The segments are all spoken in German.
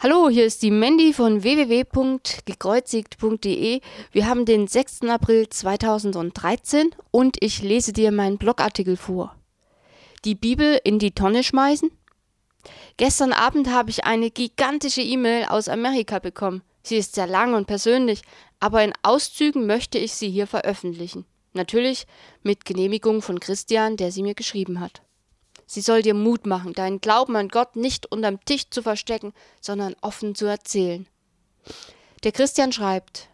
Hallo, hier ist die Mandy von www.gekreuzigt.de. Wir haben den 6. April 2013 und ich lese dir meinen Blogartikel vor. Die Bibel in die Tonne schmeißen? Gestern Abend habe ich eine gigantische E-Mail aus Amerika bekommen. Sie ist sehr lang und persönlich, aber in Auszügen möchte ich sie hier veröffentlichen. Natürlich mit Genehmigung von Christian, der sie mir geschrieben hat. Sie soll dir Mut machen, deinen Glauben an Gott nicht unterm Tisch zu verstecken, sondern offen zu erzählen. Der Christian schreibt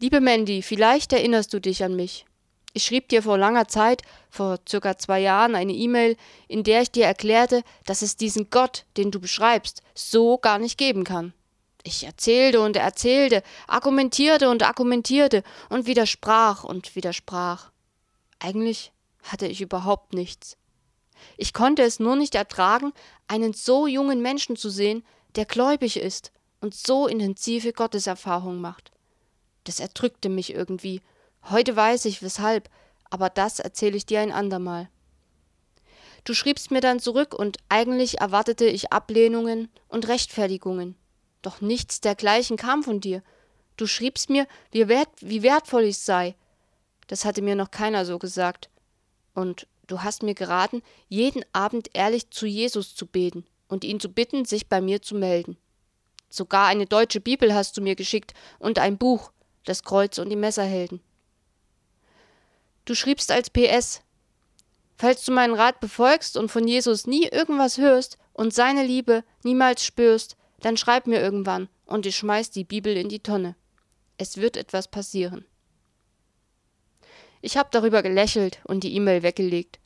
Liebe Mandy, vielleicht erinnerst du dich an mich. Ich schrieb dir vor langer Zeit, vor circa zwei Jahren, eine E-Mail, in der ich dir erklärte, dass es diesen Gott, den du beschreibst, so gar nicht geben kann. Ich erzählte und erzählte, argumentierte und argumentierte und widersprach und widersprach. Eigentlich hatte ich überhaupt nichts. Ich konnte es nur nicht ertragen, einen so jungen Menschen zu sehen, der gläubig ist und so intensive Gotteserfahrung macht. Das erdrückte mich irgendwie. Heute weiß ich weshalb, aber das erzähle ich dir ein andermal. Du schriebst mir dann zurück und eigentlich erwartete ich Ablehnungen und Rechtfertigungen. Doch nichts dergleichen kam von dir. Du schriebst mir, wie, wert, wie wertvoll ich sei. Das hatte mir noch keiner so gesagt. Und Du hast mir geraten, jeden Abend ehrlich zu Jesus zu beten und ihn zu bitten, sich bei mir zu melden. Sogar eine deutsche Bibel hast du mir geschickt und ein Buch, das Kreuz und die Messerhelden. Du schriebst als PS, falls du meinen Rat befolgst und von Jesus nie irgendwas hörst und seine Liebe niemals spürst, dann schreib mir irgendwann und ich schmeiß die Bibel in die Tonne. Es wird etwas passieren. Ich habe darüber gelächelt und die E-Mail weggelegt.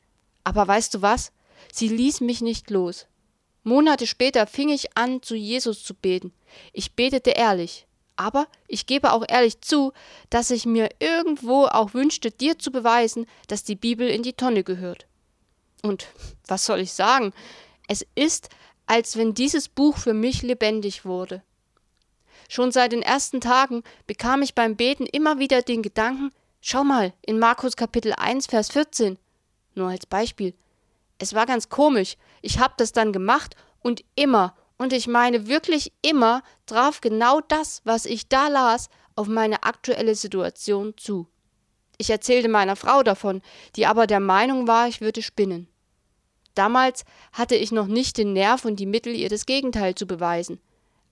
Aber weißt du was? Sie ließ mich nicht los. Monate später fing ich an, zu Jesus zu beten. Ich betete ehrlich. Aber ich gebe auch ehrlich zu, dass ich mir irgendwo auch wünschte, dir zu beweisen, dass die Bibel in die Tonne gehört. Und was soll ich sagen? Es ist, als wenn dieses Buch für mich lebendig wurde. Schon seit den ersten Tagen bekam ich beim Beten immer wieder den Gedanken, Schau mal, in Markus Kapitel 1, Vers 14. Nur als Beispiel. Es war ganz komisch. Ich hab das dann gemacht und immer, und ich meine wirklich immer, traf genau das, was ich da las, auf meine aktuelle Situation zu. Ich erzählte meiner Frau davon, die aber der Meinung war, ich würde spinnen. Damals hatte ich noch nicht den Nerv und die Mittel, ihr das Gegenteil zu beweisen.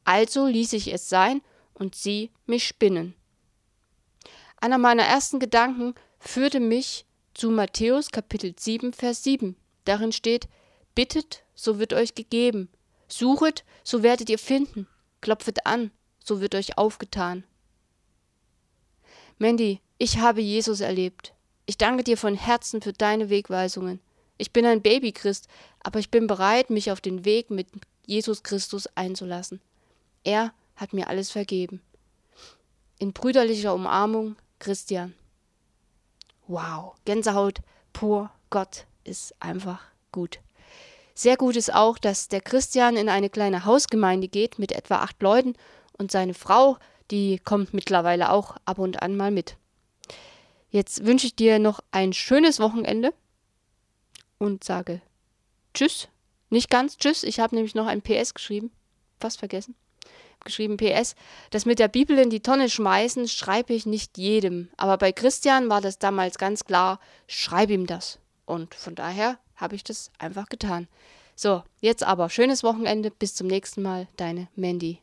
Also ließ ich es sein und sie mich spinnen. Einer meiner ersten Gedanken führte mich zu Matthäus Kapitel 7, Vers 7. Darin steht, Bittet, so wird euch gegeben. Suchet, so werdet ihr finden. Klopfet an, so wird euch aufgetan. Mandy, ich habe Jesus erlebt. Ich danke dir von Herzen für deine Wegweisungen. Ich bin ein Babychrist, aber ich bin bereit, mich auf den Weg mit Jesus Christus einzulassen. Er hat mir alles vergeben. In brüderlicher Umarmung Christian. Wow, Gänsehaut pur, Gott ist einfach gut. Sehr gut ist auch, dass der Christian in eine kleine Hausgemeinde geht mit etwa acht Leuten und seine Frau, die kommt mittlerweile auch ab und an mal mit. Jetzt wünsche ich dir noch ein schönes Wochenende und sage Tschüss. Nicht ganz Tschüss, ich habe nämlich noch ein PS geschrieben. Fast vergessen geschrieben PS, das mit der Bibel in die Tonne schmeißen, schreibe ich nicht jedem. Aber bei Christian war das damals ganz klar, schreib ihm das. Und von daher habe ich das einfach getan. So, jetzt aber schönes Wochenende, bis zum nächsten Mal, deine Mandy.